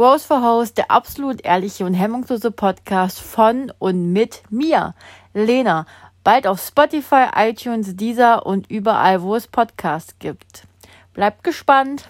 Rose for Host, der absolut ehrliche und hemmungslose Podcast von und mit mir, Lena. Bald auf Spotify, iTunes, Deezer und überall, wo es Podcasts gibt. Bleibt gespannt.